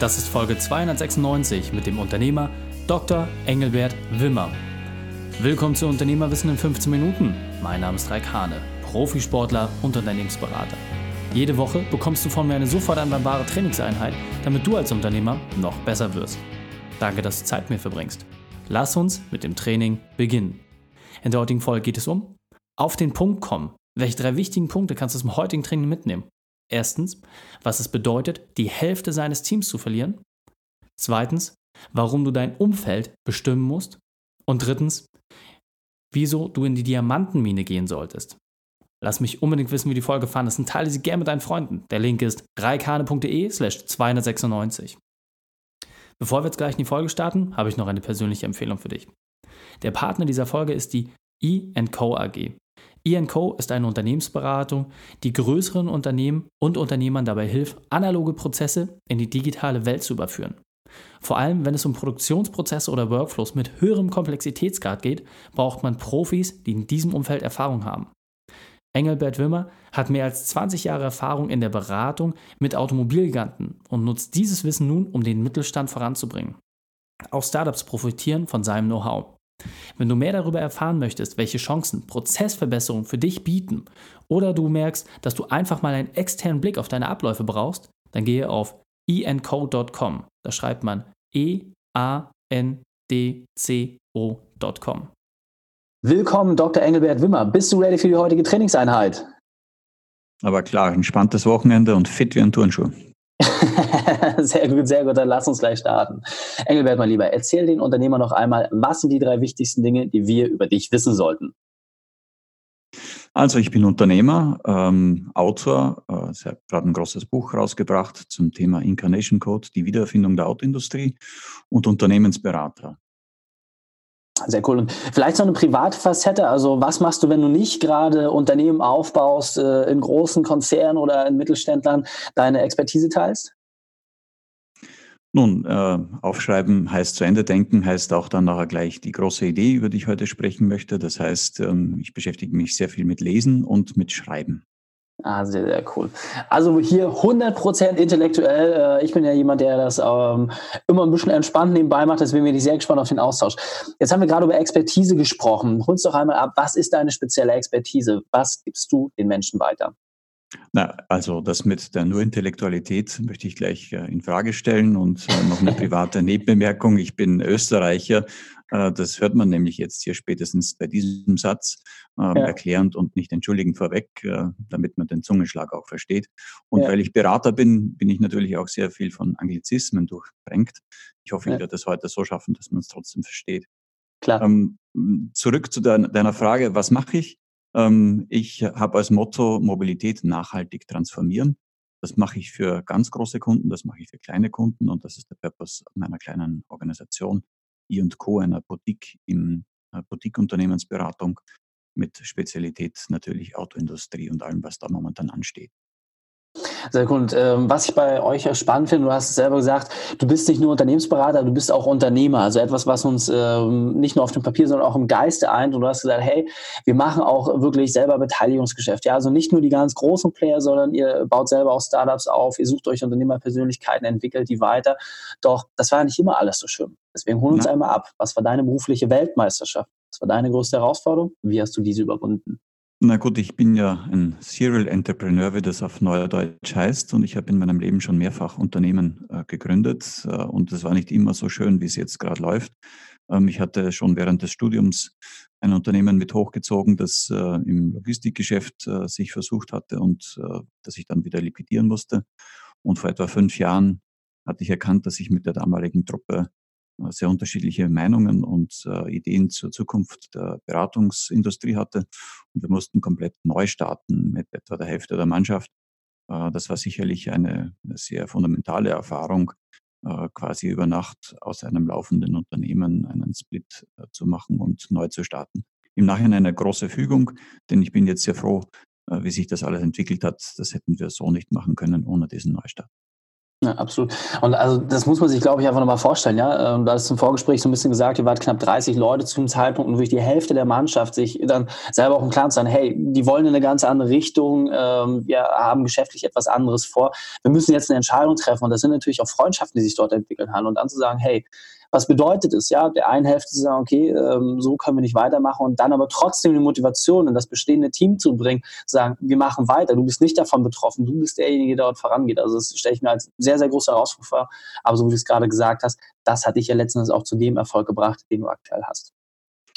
Das ist Folge 296 mit dem Unternehmer Dr. Engelbert Wimmer. Willkommen zu Unternehmerwissen in 15 Minuten. Mein Name ist Raik Hane, Profisportler und Unternehmensberater. Jede Woche bekommst du von mir eine sofort anwendbare Trainingseinheit, damit du als Unternehmer noch besser wirst. Danke, dass du Zeit mit mir verbringst. Lass uns mit dem Training beginnen. In der heutigen Folge geht es um auf den Punkt kommen. Welche drei wichtigen Punkte kannst du zum heutigen Training mitnehmen? Erstens, was es bedeutet, die Hälfte seines Teams zu verlieren. Zweitens, warum du dein Umfeld bestimmen musst. Und drittens, wieso du in die Diamantenmine gehen solltest. Lass mich unbedingt wissen, wie die Folge fandest und teile sie gerne mit deinen Freunden. Der Link ist reikane.de slash 296. Bevor wir jetzt gleich in die Folge starten, habe ich noch eine persönliche Empfehlung für dich. Der Partner dieser Folge ist die E&Co AG. E&Co ist eine Unternehmensberatung, die größeren Unternehmen und Unternehmern dabei hilft, analoge Prozesse in die digitale Welt zu überführen. Vor allem, wenn es um Produktionsprozesse oder Workflows mit höherem Komplexitätsgrad geht, braucht man Profis, die in diesem Umfeld Erfahrung haben. Engelbert Wimmer hat mehr als 20 Jahre Erfahrung in der Beratung mit Automobilgiganten und nutzt dieses Wissen nun, um den Mittelstand voranzubringen. Auch Startups profitieren von seinem Know-how. Wenn du mehr darüber erfahren möchtest, welche Chancen Prozessverbesserungen für dich bieten oder du merkst, dass du einfach mal einen externen Blick auf deine Abläufe brauchst, dann gehe auf enco.com. Da schreibt man E-A-N-D-C-O.com. Willkommen, Dr. Engelbert Wimmer. Bist du ready für die heutige Trainingseinheit? Aber klar, entspanntes Wochenende und fit wie ein Turnschuh. sehr gut, sehr gut. Dann lass uns gleich starten. Engelbert, mein Lieber, erzähl den Unternehmer noch einmal, was sind die drei wichtigsten Dinge, die wir über dich wissen sollten? Also ich bin Unternehmer, ähm, Autor, äh, ich habe gerade ein großes Buch rausgebracht zum Thema Incarnation Code, die Wiedererfindung der Autoindustrie und Unternehmensberater. Sehr cool. Und vielleicht so eine private Facette. Also was machst du, wenn du nicht gerade Unternehmen aufbaust, äh, in großen Konzernen oder in Mittelständlern, deine Expertise teilst? Nun, äh, aufschreiben heißt zu Ende denken, heißt auch dann nachher gleich die große Idee, über die ich heute sprechen möchte. Das heißt, ähm, ich beschäftige mich sehr viel mit Lesen und mit Schreiben. Ah, sehr, sehr cool. Also hier 100% intellektuell. Äh, ich bin ja jemand, der das ähm, immer ein bisschen entspannt nebenbei macht, deswegen bin ich sehr gespannt auf den Austausch. Jetzt haben wir gerade über Expertise gesprochen. Hol uns doch einmal ab, was ist deine spezielle Expertise? Was gibst du den Menschen weiter? Na, also das mit der nur Intellektualität möchte ich gleich äh, in Frage stellen und äh, noch eine private Nebenbemerkung. Ich bin Österreicher. Äh, das hört man nämlich jetzt hier spätestens bei diesem Satz ähm, ja. erklärend und nicht entschuldigend vorweg, äh, damit man den Zungenschlag auch versteht. Und ja. weil ich Berater bin, bin ich natürlich auch sehr viel von Anglizismen durchbringt. Ich hoffe, ich werde das heute so schaffen, dass man es trotzdem versteht. Klar. Ähm, zurück zu deiner Frage, was mache ich? Ähm, ich habe als Motto Mobilität nachhaltig transformieren. Das mache ich für ganz große Kunden, das mache ich für kleine Kunden und das ist der Purpose meiner kleinen Organisation I&Co, einer Boutique im äh, Boutique-Unternehmensberatung mit Spezialität natürlich Autoindustrie und allem, was da momentan ansteht. Sehr gut. Ähm, was ich bei euch spannend finde, du hast es selber gesagt, du bist nicht nur Unternehmensberater, du bist auch Unternehmer. Also etwas, was uns ähm, nicht nur auf dem Papier, sondern auch im Geiste eint. Und du hast gesagt, hey, wir machen auch wirklich selber Beteiligungsgeschäft. Ja, also nicht nur die ganz großen Player, sondern ihr baut selber auch Startups auf, ihr sucht euch Unternehmerpersönlichkeiten, entwickelt die weiter. Doch das war ja nicht immer alles so schön. Deswegen hol uns ja. einmal ab. Was war deine berufliche Weltmeisterschaft? Was war deine größte Herausforderung? Wie hast du diese überwunden? Na gut, ich bin ja ein Serial Entrepreneur, wie das auf Neudeutsch heißt, und ich habe in meinem Leben schon mehrfach Unternehmen äh, gegründet äh, und das war nicht immer so schön, wie es jetzt gerade läuft. Ähm, ich hatte schon während des Studiums ein Unternehmen mit hochgezogen, das äh, im Logistikgeschäft äh, sich versucht hatte und äh, das ich dann wieder liquidieren musste. Und vor etwa fünf Jahren hatte ich erkannt, dass ich mit der damaligen Truppe sehr unterschiedliche Meinungen und äh, Ideen zur Zukunft der Beratungsindustrie hatte. Und wir mussten komplett neu starten mit etwa der Hälfte der Mannschaft. Äh, das war sicherlich eine, sehr fundamentale Erfahrung, äh, quasi über Nacht aus einem laufenden Unternehmen einen Split äh, zu machen und neu zu starten. Im Nachhinein eine große Fügung, denn ich bin jetzt sehr froh, äh, wie sich das alles entwickelt hat. Das hätten wir so nicht machen können ohne diesen Neustart. Ja, absolut. Und also das muss man sich, glaube ich, einfach nochmal vorstellen. Ja, ähm, du hast im Vorgespräch so ein bisschen gesagt, ihr wart knapp 30 Leute zum Zeitpunkt und wirklich die Hälfte der Mannschaft sich dann selber auch im Klaren zu sein, hey, die wollen in eine ganz andere Richtung, ähm, wir haben geschäftlich etwas anderes vor. Wir müssen jetzt eine Entscheidung treffen und das sind natürlich auch Freundschaften, die sich dort entwickeln haben. Und dann zu sagen, hey, was bedeutet es, ja, der einen Hälfte zu sagen, okay, ähm, so können wir nicht weitermachen und dann aber trotzdem die Motivation in das bestehende Team zu bringen, zu sagen, wir machen weiter, du bist nicht davon betroffen, du bist derjenige, der dort vorangeht. Also das stelle ich mir als sehr, sehr große Herausforderung vor. Aber so wie du es gerade gesagt hast, das hat dich ja letztendlich auch zu dem Erfolg gebracht, den du aktuell hast.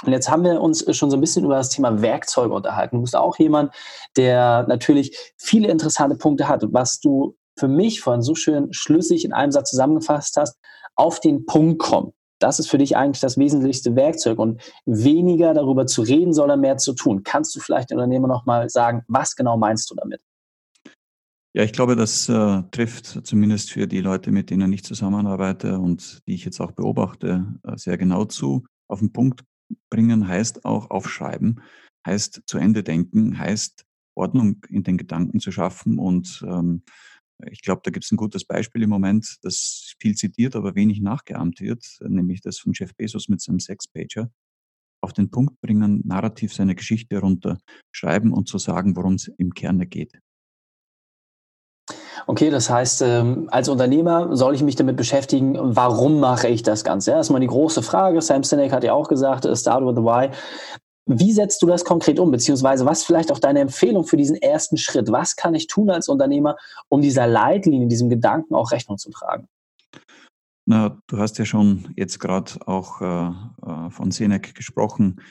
Und jetzt haben wir uns schon so ein bisschen über das Thema Werkzeuge unterhalten. Du bist auch jemand, der natürlich viele interessante Punkte hat, was du für mich vorhin so schön schlüssig in einem Satz zusammengefasst hast, auf den Punkt kommen. Das ist für dich eigentlich das wesentlichste Werkzeug und weniger darüber zu reden, sondern mehr zu tun. Kannst du vielleicht den Unternehmer nochmal sagen, was genau meinst du damit? Ja, ich glaube, das äh, trifft zumindest für die Leute, mit denen ich zusammenarbeite und die ich jetzt auch beobachte, äh, sehr genau zu. Auf den Punkt bringen heißt auch aufschreiben, heißt zu Ende denken, heißt Ordnung in den Gedanken zu schaffen und ähm, ich glaube, da gibt es ein gutes Beispiel im Moment, das viel zitiert, aber wenig nachgeahmt wird, nämlich das von Jeff Bezos mit seinem Sexpager. Auf den Punkt bringen, narrativ seine Geschichte runter, schreiben und zu sagen, worum es im Kerne geht. Okay, das heißt, ähm, als Unternehmer soll ich mich damit beschäftigen, warum mache ich das Ganze? Ja, erstmal die große Frage. Sam Sinek hat ja auch gesagt, start with the why. Wie setzt du das konkret um? Beziehungsweise was vielleicht auch deine Empfehlung für diesen ersten Schritt? Was kann ich tun als Unternehmer, um dieser Leitlinie, diesem Gedanken auch Rechnung zu tragen? Na, du hast ja schon jetzt gerade auch äh, äh von Senek gesprochen.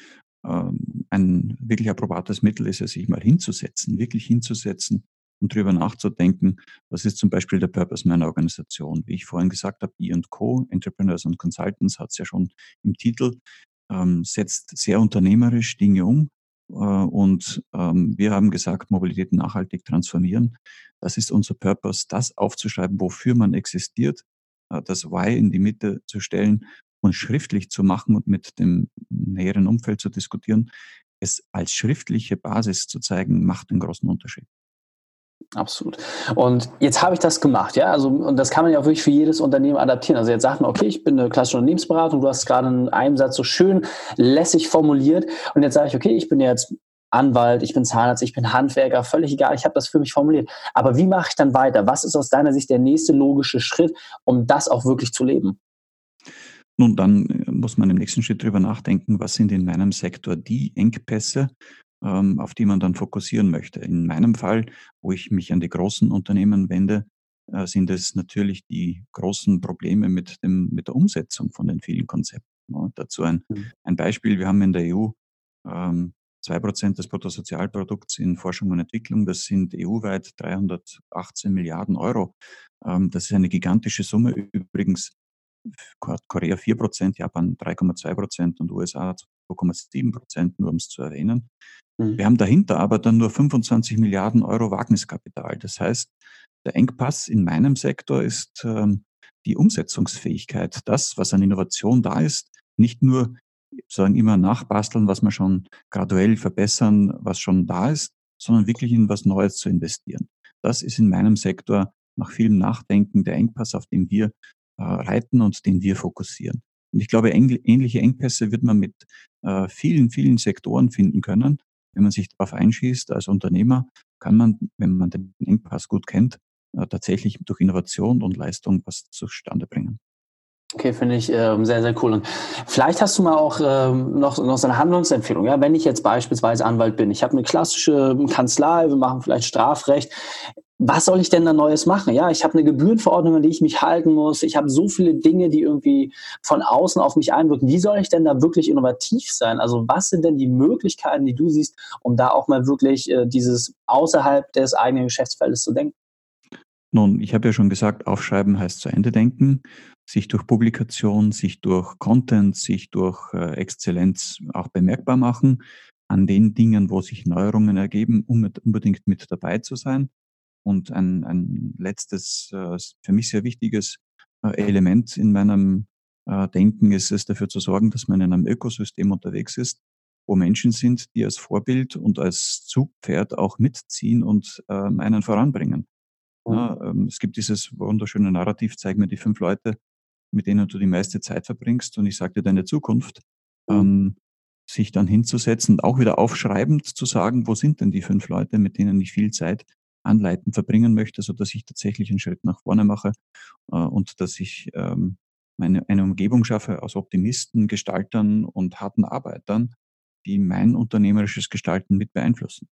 Ähm, ein wirklich approbates Mittel ist es, sich mal hinzusetzen, wirklich hinzusetzen und darüber nachzudenken, was ist zum Beispiel der Purpose meiner Organisation. Wie ich vorhin gesagt habe, E&Co, Entrepreneurs and Consultants, hat es ja schon im Titel ähm, setzt sehr unternehmerisch Dinge um. Äh, und ähm, wir haben gesagt, Mobilität nachhaltig transformieren. Das ist unser Purpose, das aufzuschreiben, wofür man existiert, äh, das Why in die Mitte zu stellen und schriftlich zu machen und mit dem näheren Umfeld zu diskutieren. Es als schriftliche Basis zu zeigen, macht einen großen Unterschied. Absolut. Und jetzt habe ich das gemacht, ja. Also, und das kann man ja auch wirklich für jedes Unternehmen adaptieren. Also jetzt sagt man, okay, ich bin eine klassische Unternehmensberatung, du hast gerade in einem Satz so schön lässig formuliert. Und jetzt sage ich, okay, ich bin jetzt Anwalt, ich bin Zahnarzt, ich bin Handwerker, völlig egal, ich habe das für mich formuliert. Aber wie mache ich dann weiter? Was ist aus deiner Sicht der nächste logische Schritt, um das auch wirklich zu leben? Nun, dann äh, muss man im nächsten Schritt darüber nachdenken, was sind in meinem Sektor die Engpässe, auf die man dann fokussieren möchte. In meinem Fall, wo ich mich an die großen Unternehmen wende, äh, sind es natürlich die großen Probleme mit, dem, mit der Umsetzung von den vielen Konzepten. dazu ein, mhm. ein Beispiel. Wir haben in der EU ähm, 2% des Bruttosozialprodukts in Forschung und Entwicklung. Das sind EU-weit 318 Milliarden Euro. Ähm, das ist eine gigantische Summe. Übrigens Korea 4%, Japan 3,2% und USA 2,7%, nur um es zu erwähnen. Mhm. Wir haben dahinter aber dann nur 25 Milliarden Euro Wagniskapital. Das heißt, der Engpass in meinem Sektor ist ähm, die Umsetzungsfähigkeit. Das, was an Innovation da ist, nicht nur sagen immer nachbasteln, was wir schon graduell verbessern, was schon da ist, sondern wirklich in was Neues zu investieren. Das ist in meinem Sektor nach vielem Nachdenken der Engpass, auf den wir äh, reiten und den wir fokussieren. Und ich glaube, ähnliche Engpässe wird man mit äh, vielen, vielen Sektoren finden können. Wenn man sich darauf einschießt als Unternehmer, kann man, wenn man den Engpass gut kennt, äh, tatsächlich durch Innovation und Leistung was zustande bringen. Okay, finde ich ähm, sehr, sehr cool. Und vielleicht hast du mal auch ähm, noch, noch so eine Handlungsempfehlung. Ja, wenn ich jetzt beispielsweise Anwalt bin, ich habe eine klassische Kanzlei, wir machen vielleicht Strafrecht was soll ich denn da Neues machen? Ja, ich habe eine Gebührenverordnung, an die ich mich halten muss. Ich habe so viele Dinge, die irgendwie von außen auf mich einwirken. Wie soll ich denn da wirklich innovativ sein? Also was sind denn die Möglichkeiten, die du siehst, um da auch mal wirklich äh, dieses außerhalb des eigenen Geschäftsfeldes zu denken? Nun, ich habe ja schon gesagt, aufschreiben heißt zu Ende denken, sich durch Publikation, sich durch Content, sich durch äh, Exzellenz auch bemerkbar machen an den Dingen, wo sich Neuerungen ergeben, um unbedingt mit dabei zu sein. Und ein, ein letztes, äh, für mich sehr wichtiges äh, Element in meinem äh, Denken ist es, dafür zu sorgen, dass man in einem Ökosystem unterwegs ist, wo Menschen sind, die als Vorbild und als Zugpferd auch mitziehen und ähm, einen voranbringen. Mhm. Ja, ähm, es gibt dieses wunderschöne Narrativ, zeig mir die fünf Leute, mit denen du die meiste Zeit verbringst und ich sage dir deine Zukunft. Mhm. Ähm, sich dann hinzusetzen, auch wieder aufschreibend zu sagen, wo sind denn die fünf Leute, mit denen ich viel Zeit anleiten verbringen möchte, so dass ich tatsächlich einen Schritt nach vorne mache äh, und dass ich ähm, meine, eine Umgebung schaffe aus Optimisten, Gestaltern und harten Arbeitern, die mein unternehmerisches Gestalten mit beeinflussen.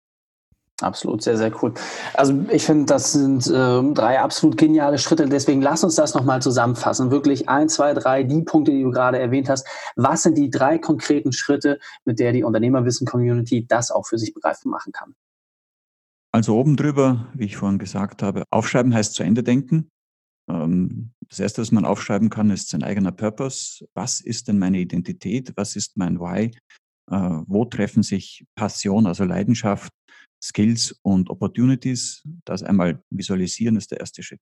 Absolut, sehr, sehr cool. Also ich finde, das sind äh, drei absolut geniale Schritte. Deswegen lass uns das nochmal zusammenfassen. Wirklich ein, zwei, drei, die Punkte, die du gerade erwähnt hast. Was sind die drei konkreten Schritte, mit der die Unternehmerwissen-Community das auch für sich begreifbar machen kann? Also oben drüber, wie ich vorhin gesagt habe, aufschreiben heißt zu Ende denken. Ähm, das erste, was man aufschreiben kann, ist sein eigener Purpose. Was ist denn meine Identität? Was ist mein Why? Äh, wo treffen sich Passion, also Leidenschaft, Skills und Opportunities. Das einmal visualisieren ist der erste Schritt.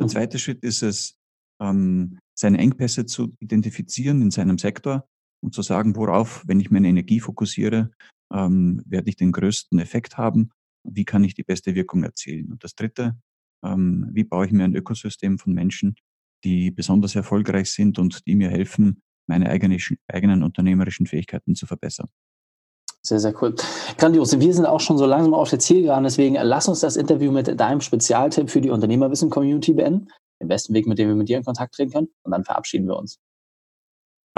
Der mhm. zweite Schritt ist es, ähm, seine Engpässe zu identifizieren in seinem Sektor und zu sagen, worauf, wenn ich meine Energie fokussiere, ähm, werde ich den größten Effekt haben. Wie kann ich die beste Wirkung erzielen? Und das dritte, ähm, wie baue ich mir ein Ökosystem von Menschen, die besonders erfolgreich sind und die mir helfen, meine eigenen, eigenen unternehmerischen Fähigkeiten zu verbessern. Sehr, sehr cool. Grandios. Wir sind auch schon so langsam auf der Zielgeraden, deswegen lass uns das Interview mit deinem Spezialtipp für die Unternehmerwissen-Community beenden. Den besten Weg, mit dem wir mit dir in Kontakt treten können. Und dann verabschieden wir uns.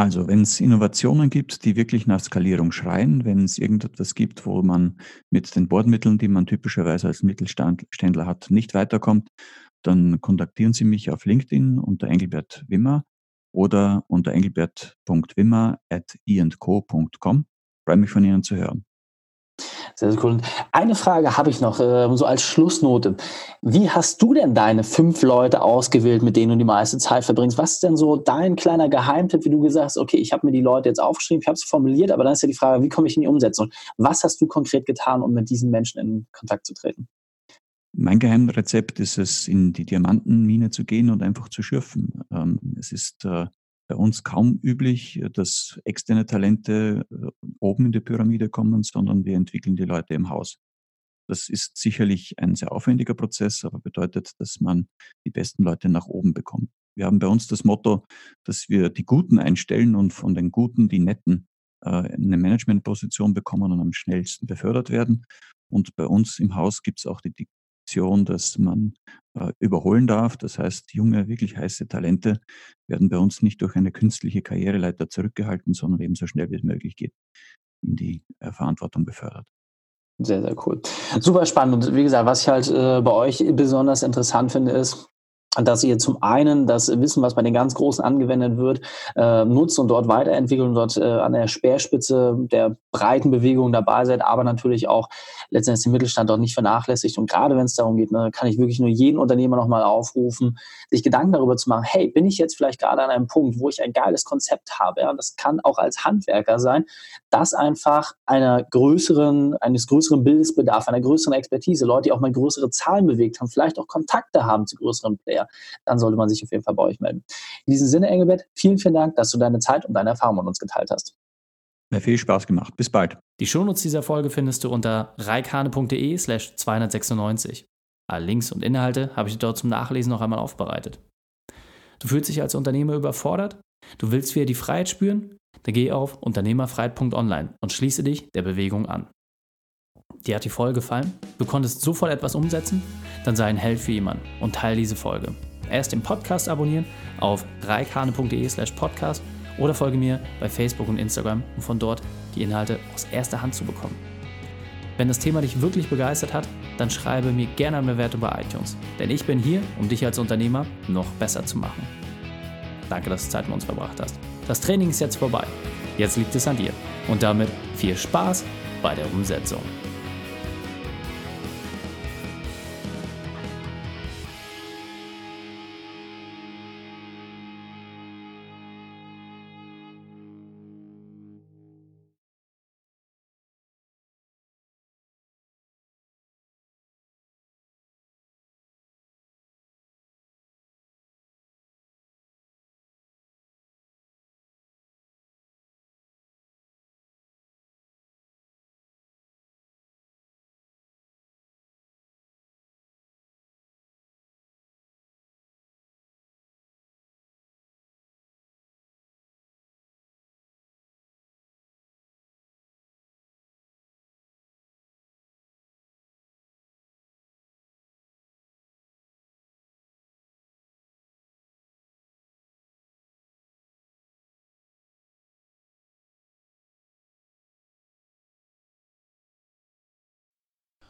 Also, wenn es Innovationen gibt, die wirklich nach Skalierung schreien, wenn es irgendetwas gibt, wo man mit den Bordmitteln, die man typischerweise als Mittelständler hat, nicht weiterkommt, dann kontaktieren Sie mich auf LinkedIn unter Engelbert Wimmer oder unter engelbert.wimmer at iandco.com freue mich von Ihnen zu hören. Sehr, sehr cool. Eine Frage habe ich noch, äh, so als Schlussnote. Wie hast du denn deine fünf Leute ausgewählt, mit denen du die meiste Zeit verbringst? Was ist denn so dein kleiner Geheimtipp, wie du gesagt hast, okay, ich habe mir die Leute jetzt aufgeschrieben, ich habe sie formuliert, aber dann ist ja die Frage, wie komme ich in die Umsetzung? Was hast du konkret getan, um mit diesen Menschen in Kontakt zu treten? Mein Geheimrezept ist es, in die Diamantenmine zu gehen und einfach zu schürfen. Ähm, es ist äh, bei uns kaum üblich, dass externe Talente äh, oben in die Pyramide kommen, sondern wir entwickeln die Leute im Haus. Das ist sicherlich ein sehr aufwendiger Prozess, aber bedeutet, dass man die besten Leute nach oben bekommt. Wir haben bei uns das Motto, dass wir die Guten einstellen und von den Guten die Netten äh, eine Managementposition bekommen und am schnellsten befördert werden. Und bei uns im Haus gibt es auch die Option, dass man äh, überholen darf. Das heißt, junge, wirklich heiße Talente werden bei uns nicht durch eine künstliche Karriereleiter zurückgehalten, sondern eben so schnell wie es möglich geht in die äh, Verantwortung befördert. Sehr, sehr cool. Super spannend. Und wie gesagt, was ich halt äh, bei euch besonders interessant finde, ist, dass ihr zum einen das Wissen, was bei den ganz Großen angewendet wird, äh, nutzt und dort weiterentwickelt und dort äh, an der Speerspitze der breiten Bewegung dabei seid, aber natürlich auch letztendlich den Mittelstand dort nicht vernachlässigt. Und gerade wenn es darum geht, ne, kann ich wirklich nur jeden Unternehmer nochmal aufrufen, sich Gedanken darüber zu machen, hey, bin ich jetzt vielleicht gerade an einem Punkt, wo ich ein geiles Konzept habe, ja, das kann auch als Handwerker sein, das einfach einer größeren, eines größeren Bildes bedarf, einer größeren Expertise, Leute, die auch mal größere Zahlen bewegt haben, vielleicht auch Kontakte haben zu größeren Playern, dann sollte man sich auf jeden Fall bei euch melden. In diesem Sinne, Engelbert, vielen, vielen Dank, dass du deine Zeit und deine Erfahrungen mit uns geteilt hast. Mir viel Spaß gemacht. Bis bald. Die Shownotes dieser Folge findest du unter reikane.de slash 296. Alle Links und Inhalte habe ich dir dort zum Nachlesen noch einmal aufbereitet. Du fühlst dich als Unternehmer überfordert? Du willst wieder die Freiheit spüren? Dann geh auf unternehmerfreiheit.online und schließe dich der Bewegung an. Dir hat die Folge gefallen? Du konntest sofort etwas umsetzen? Dann sei ein Held für jemanden und teile diese Folge. Erst den Podcast abonnieren auf reikane.de slash podcast oder folge mir bei Facebook und Instagram, um von dort die Inhalte aus erster Hand zu bekommen. Wenn das Thema dich wirklich begeistert hat, dann schreibe mir gerne eine Bewertung bei iTunes, denn ich bin hier, um dich als Unternehmer noch besser zu machen. Danke, dass du Zeit mit uns verbracht hast. Das Training ist jetzt vorbei. Jetzt liegt es an dir. Und damit viel Spaß bei der Umsetzung.